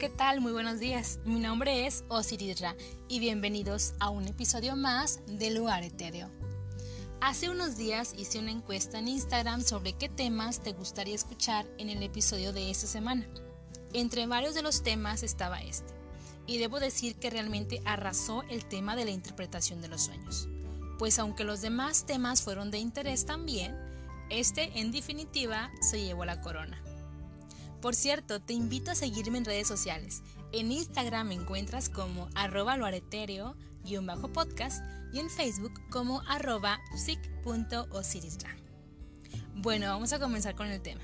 ¿qué tal? Muy buenos días. Mi nombre es Osiris Ra y bienvenidos a un episodio más de Lugar Etéreo. Hace unos días hice una encuesta en Instagram sobre qué temas te gustaría escuchar en el episodio de esta semana. Entre varios de los temas estaba este, y debo decir que realmente arrasó el tema de la interpretación de los sueños, pues aunque los demás temas fueron de interés también, este en definitiva se llevó la corona. Por cierto, te invito a seguirme en redes sociales. En Instagram me encuentras como arroba loaretero-podcast y en Facebook como arroba. Bueno, vamos a comenzar con el tema.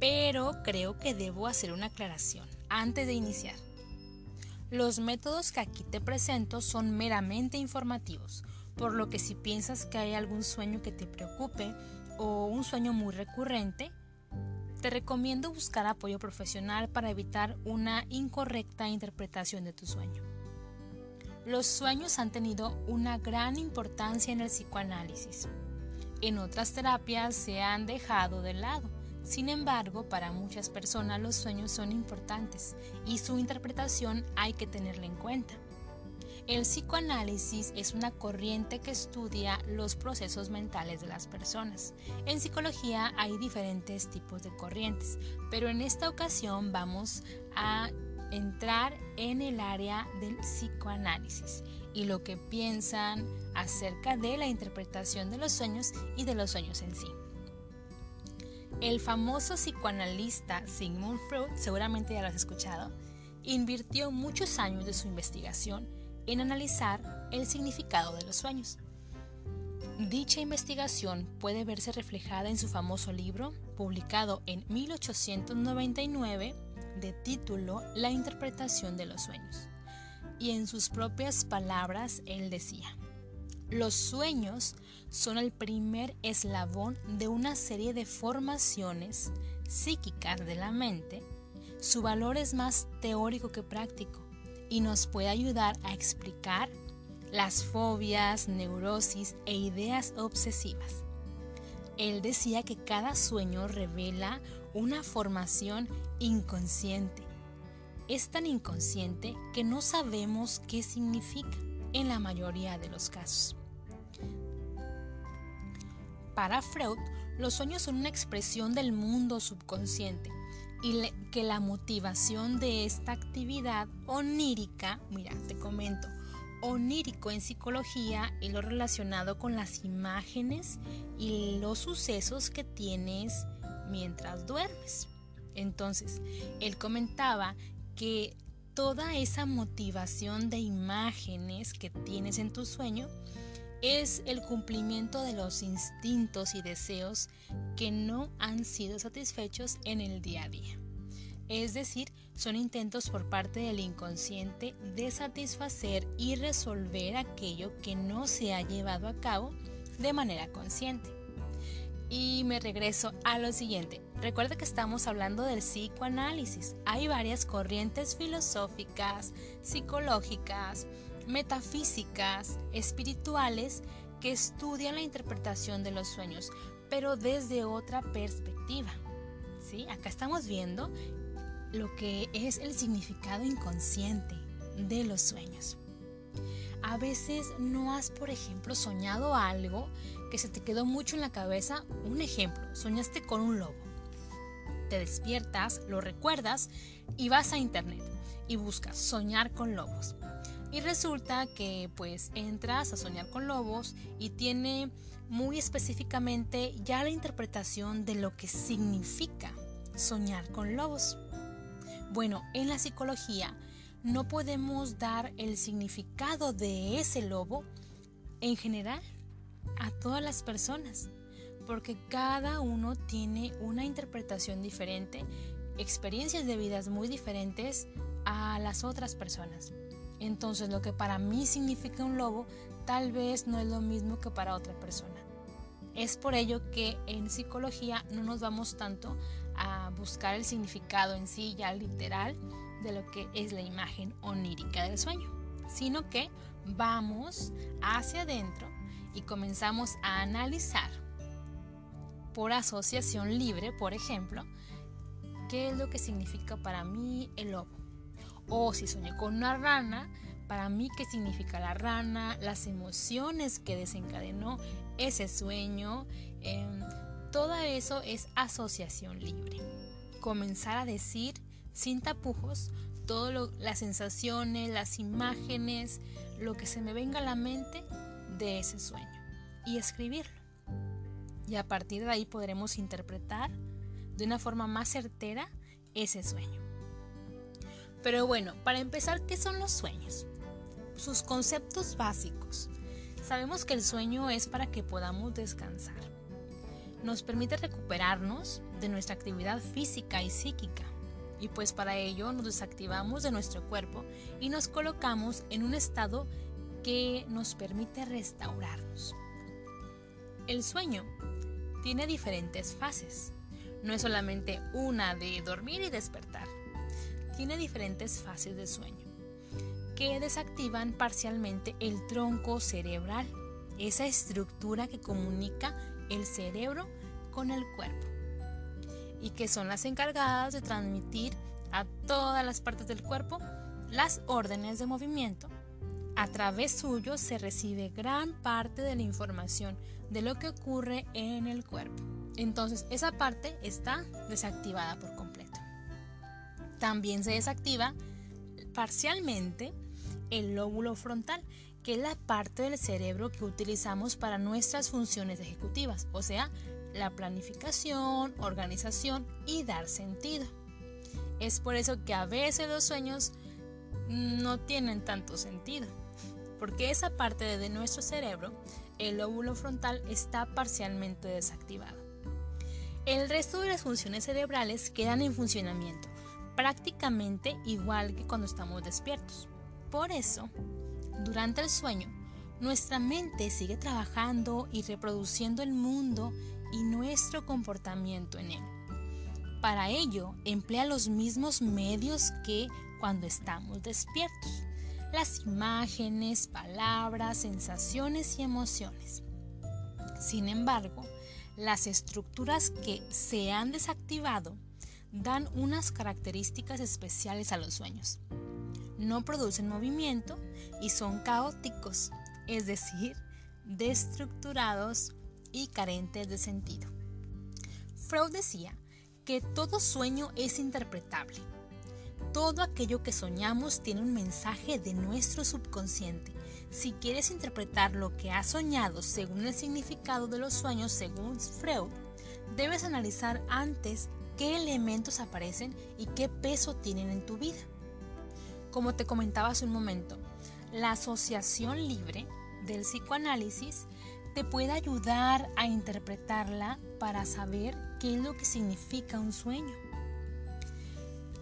Pero creo que debo hacer una aclaración antes de iniciar. Los métodos que aquí te presento son meramente informativos, por lo que si piensas que hay algún sueño que te preocupe o un sueño muy recurrente, te recomiendo buscar apoyo profesional para evitar una incorrecta interpretación de tu sueño. Los sueños han tenido una gran importancia en el psicoanálisis. En otras terapias se han dejado de lado. Sin embargo, para muchas personas los sueños son importantes y su interpretación hay que tenerla en cuenta. El psicoanálisis es una corriente que estudia los procesos mentales de las personas. En psicología hay diferentes tipos de corrientes, pero en esta ocasión vamos a entrar en el área del psicoanálisis y lo que piensan acerca de la interpretación de los sueños y de los sueños en sí. El famoso psicoanalista Sigmund Freud, seguramente ya lo has escuchado, invirtió muchos años de su investigación en analizar el significado de los sueños. Dicha investigación puede verse reflejada en su famoso libro, publicado en 1899, de título La interpretación de los sueños. Y en sus propias palabras, él decía, los sueños son el primer eslabón de una serie de formaciones psíquicas de la mente. Su valor es más teórico que práctico y nos puede ayudar a explicar las fobias, neurosis e ideas obsesivas. Él decía que cada sueño revela una formación inconsciente. Es tan inconsciente que no sabemos qué significa en la mayoría de los casos. Para Freud, los sueños son una expresión del mundo subconsciente y que la motivación de esta actividad onírica, mira, te comento, onírico en psicología es lo relacionado con las imágenes y los sucesos que tienes mientras duermes. Entonces, él comentaba que toda esa motivación de imágenes que tienes en tu sueño es el cumplimiento de los instintos y deseos que no han sido satisfechos en el día a día. Es decir, son intentos por parte del inconsciente de satisfacer y resolver aquello que no se ha llevado a cabo de manera consciente. Y me regreso a lo siguiente. Recuerda que estamos hablando del psicoanálisis. Hay varias corrientes filosóficas, psicológicas, metafísicas, espirituales que estudian la interpretación de los sueños, pero desde otra perspectiva. ¿Sí? Acá estamos viendo lo que es el significado inconsciente de los sueños. A veces no has, por ejemplo, soñado algo que se te quedó mucho en la cabeza. Un ejemplo, soñaste con un lobo. Te despiertas, lo recuerdas y vas a internet y buscas soñar con lobos. Y resulta que pues entras a soñar con lobos y tiene muy específicamente ya la interpretación de lo que significa soñar con lobos. Bueno, en la psicología no podemos dar el significado de ese lobo en general a todas las personas, porque cada uno tiene una interpretación diferente, experiencias de vidas muy diferentes a las otras personas. Entonces lo que para mí significa un lobo tal vez no es lo mismo que para otra persona. Es por ello que en psicología no nos vamos tanto a buscar el significado en sí ya literal de lo que es la imagen onírica del sueño, sino que vamos hacia adentro y comenzamos a analizar por asociación libre, por ejemplo, qué es lo que significa para mí el lobo O si soñé con una rana, para mí qué significa la rana, las emociones que desencadenó ese sueño. Em, todo eso es asociación libre. Comenzar a decir sin tapujos todas las sensaciones, las imágenes, lo que se me venga a la mente de ese sueño y escribirlo. Y a partir de ahí podremos interpretar de una forma más certera ese sueño. Pero bueno, para empezar, ¿qué son los sueños? Sus conceptos básicos. Sabemos que el sueño es para que podamos descansar. Nos permite recuperarnos de nuestra actividad física y psíquica. Y pues para ello nos desactivamos de nuestro cuerpo y nos colocamos en un estado que nos permite restaurarnos. El sueño tiene diferentes fases. No es solamente una de dormir y despertar. Tiene diferentes fases de sueño que desactivan parcialmente el tronco cerebral, esa estructura que comunica el cerebro con el cuerpo y que son las encargadas de transmitir a todas las partes del cuerpo las órdenes de movimiento. A través suyo se recibe gran parte de la información de lo que ocurre en el cuerpo. Entonces esa parte está desactivada por completo. También se desactiva parcialmente el lóbulo frontal, que es la parte del cerebro que utilizamos para nuestras funciones ejecutivas, o sea, la planificación, organización y dar sentido. Es por eso que a veces los sueños no tienen tanto sentido, porque esa parte de nuestro cerebro, el lóbulo frontal, está parcialmente desactivado. El resto de las funciones cerebrales quedan en funcionamiento, prácticamente igual que cuando estamos despiertos. Por eso, durante el sueño, nuestra mente sigue trabajando y reproduciendo el mundo y nuestro comportamiento en él. Para ello, emplea los mismos medios que cuando estamos despiertos. Las imágenes, palabras, sensaciones y emociones. Sin embargo, las estructuras que se han desactivado dan unas características especiales a los sueños no producen movimiento y son caóticos, es decir, destructurados y carentes de sentido. Freud decía que todo sueño es interpretable. Todo aquello que soñamos tiene un mensaje de nuestro subconsciente. Si quieres interpretar lo que has soñado según el significado de los sueños según Freud, debes analizar antes qué elementos aparecen y qué peso tienen en tu vida. Como te comentaba hace un momento, la asociación libre del psicoanálisis te puede ayudar a interpretarla para saber qué es lo que significa un sueño.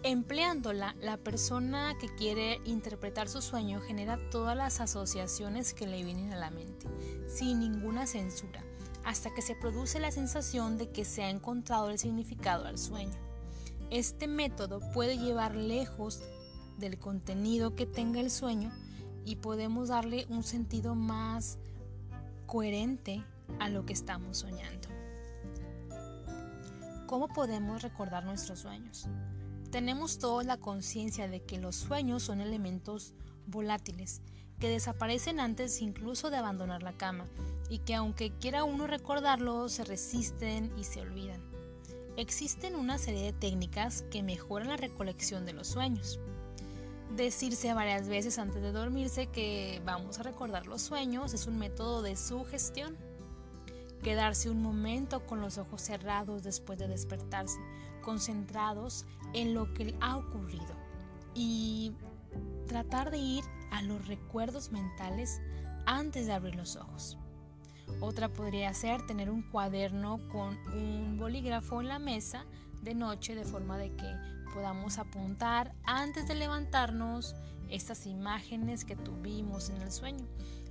Empleándola, la persona que quiere interpretar su sueño genera todas las asociaciones que le vienen a la mente, sin ninguna censura, hasta que se produce la sensación de que se ha encontrado el significado al sueño. Este método puede llevar lejos del contenido que tenga el sueño y podemos darle un sentido más coherente a lo que estamos soñando. ¿Cómo podemos recordar nuestros sueños? Tenemos toda la conciencia de que los sueños son elementos volátiles, que desaparecen antes incluso de abandonar la cama y que aunque quiera uno recordarlos se resisten y se olvidan. Existen una serie de técnicas que mejoran la recolección de los sueños decirse varias veces antes de dormirse que vamos a recordar los sueños es un método de sugestión. Quedarse un momento con los ojos cerrados después de despertarse, concentrados en lo que ha ocurrido y tratar de ir a los recuerdos mentales antes de abrir los ojos. Otra podría ser tener un cuaderno con un bolígrafo en la mesa de noche de forma de que podamos apuntar antes de levantarnos estas imágenes que tuvimos en el sueño.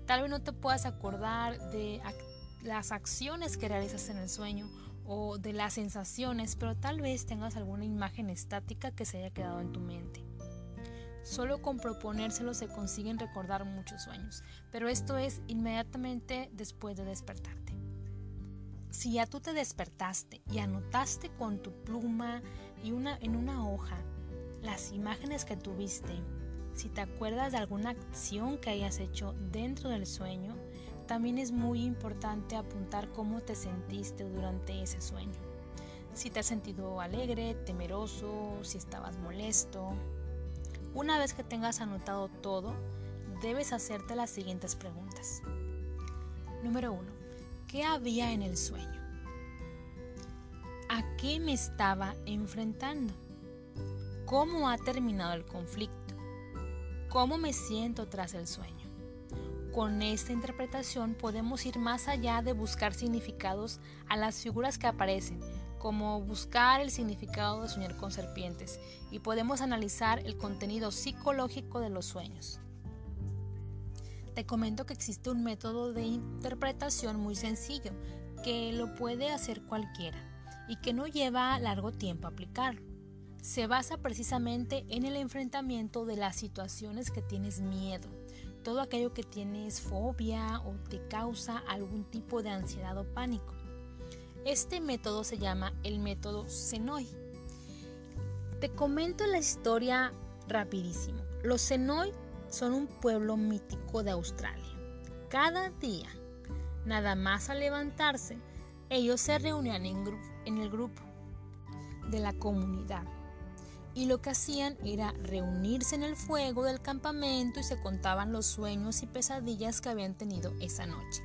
Tal vez no te puedas acordar de las acciones que realizas en el sueño o de las sensaciones, pero tal vez tengas alguna imagen estática que se haya quedado en tu mente. Solo con proponérselo se consiguen recordar muchos sueños, pero esto es inmediatamente después de despertarte. Si ya tú te despertaste y anotaste con tu pluma y una, en una hoja las imágenes que tuviste, si te acuerdas de alguna acción que hayas hecho dentro del sueño, también es muy importante apuntar cómo te sentiste durante ese sueño. Si te has sentido alegre, temeroso, si estabas molesto. Una vez que tengas anotado todo, debes hacerte las siguientes preguntas. Número 1. ¿Qué había en el sueño? ¿A qué me estaba enfrentando? ¿Cómo ha terminado el conflicto? ¿Cómo me siento tras el sueño? Con esta interpretación podemos ir más allá de buscar significados a las figuras que aparecen, como buscar el significado de soñar con serpientes, y podemos analizar el contenido psicológico de los sueños. Te comento que existe un método de interpretación muy sencillo, que lo puede hacer cualquiera y que no lleva largo tiempo aplicarlo. Se basa precisamente en el enfrentamiento de las situaciones que tienes miedo todo aquello que tienes fobia o te causa algún tipo de ansiedad o pánico. Este método se llama el método Senoi. Te comento la historia rapidísimo. Los Senoi son un pueblo mítico de Australia. Cada día, nada más al levantarse, ellos se reunían en, en el grupo de la comunidad y lo que hacían era reunirse en el fuego del campamento y se contaban los sueños y pesadillas que habían tenido esa noche.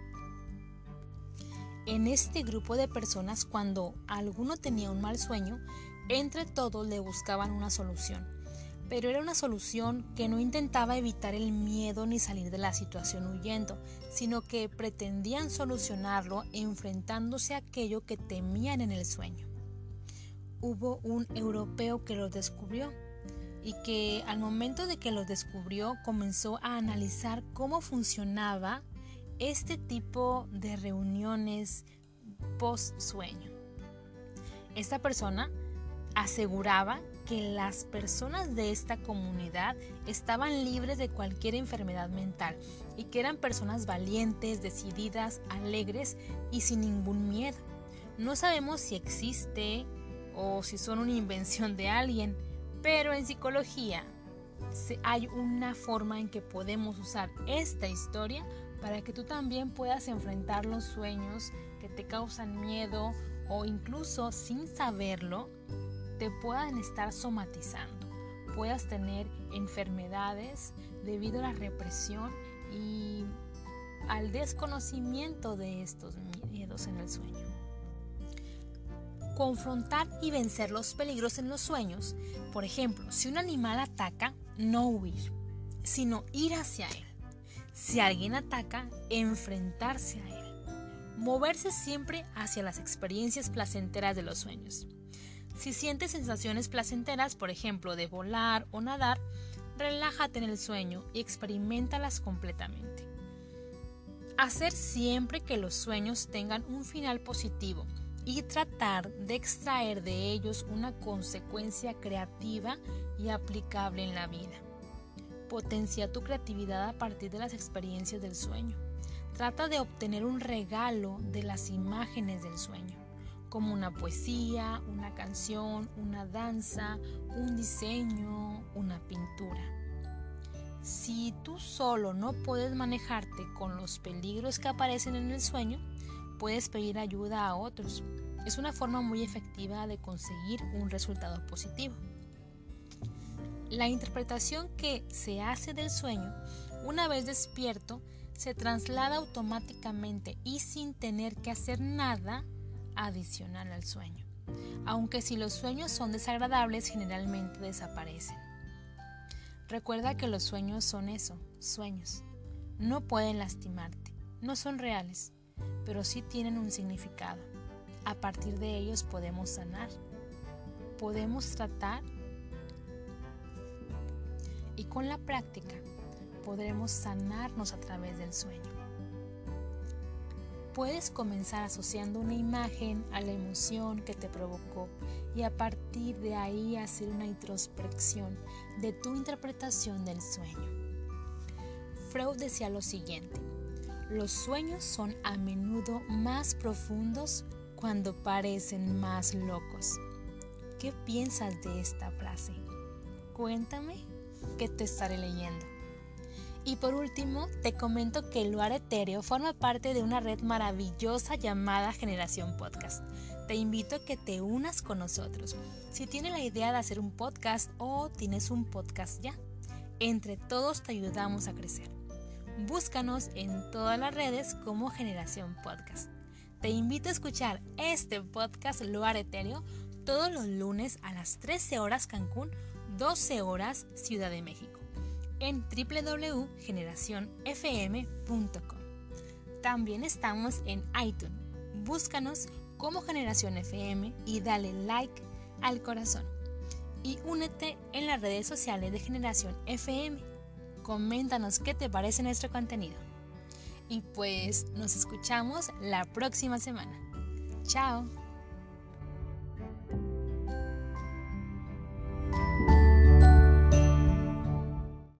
En este grupo de personas, cuando alguno tenía un mal sueño, entre todos le buscaban una solución, pero era una solución que no intentaba evitar el miedo ni salir de la situación huyendo, sino que pretendían solucionarlo enfrentándose a aquello que temían en el sueño. Hubo un europeo que lo descubrió y que al momento de que lo descubrió comenzó a analizar cómo funcionaba este tipo de reuniones post sueño. Esta persona aseguraba que las personas de esta comunidad estaban libres de cualquier enfermedad mental y que eran personas valientes, decididas, alegres y sin ningún miedo. No sabemos si existe o si son una invención de alguien, pero en psicología hay una forma en que podemos usar esta historia para que tú también puedas enfrentar los sueños que te causan miedo o incluso sin saberlo te puedan estar somatizando, puedas tener enfermedades debido a la represión y al desconocimiento de estos miedos en el sueño confrontar y vencer los peligros en los sueños. Por ejemplo, si un animal ataca, no huir, sino ir hacia él. Si alguien ataca, enfrentarse a él. Moverse siempre hacia las experiencias placenteras de los sueños. Si sientes sensaciones placenteras, por ejemplo, de volar o nadar, relájate en el sueño y experimentalas completamente. Hacer siempre que los sueños tengan un final positivo y tratar de extraer de ellos una consecuencia creativa y aplicable en la vida. Potencia tu creatividad a partir de las experiencias del sueño. Trata de obtener un regalo de las imágenes del sueño, como una poesía, una canción, una danza, un diseño, una pintura. Si tú solo no puedes manejarte con los peligros que aparecen en el sueño, puedes pedir ayuda a otros. Es una forma muy efectiva de conseguir un resultado positivo. La interpretación que se hace del sueño, una vez despierto, se traslada automáticamente y sin tener que hacer nada adicional al sueño. Aunque si los sueños son desagradables, generalmente desaparecen. Recuerda que los sueños son eso, sueños. No pueden lastimarte, no son reales pero sí tienen un significado. A partir de ellos podemos sanar, podemos tratar y con la práctica podremos sanarnos a través del sueño. Puedes comenzar asociando una imagen a la emoción que te provocó y a partir de ahí hacer una introspección de tu interpretación del sueño. Freud decía lo siguiente, los sueños son a menudo más profundos cuando parecen más locos. ¿Qué piensas de esta frase? cuéntame que te estaré leyendo. Y por último, te comento que el lugar etéreo forma parte de una red maravillosa llamada Generación Podcast. Te invito a que te unas con nosotros. Si tienes la idea de hacer un podcast o tienes un podcast ya, entre todos te ayudamos a crecer. Búscanos en todas las redes como Generación Podcast. Te invito a escuchar este podcast Luar Etéreo todos los lunes a las 13 horas Cancún, 12 horas Ciudad de México en www.generacionfm.com. También estamos en iTunes. Búscanos como Generación FM y dale like al corazón. Y únete en las redes sociales de Generación FM. Coméntanos qué te parece nuestro contenido. Y pues nos escuchamos la próxima semana. Chao.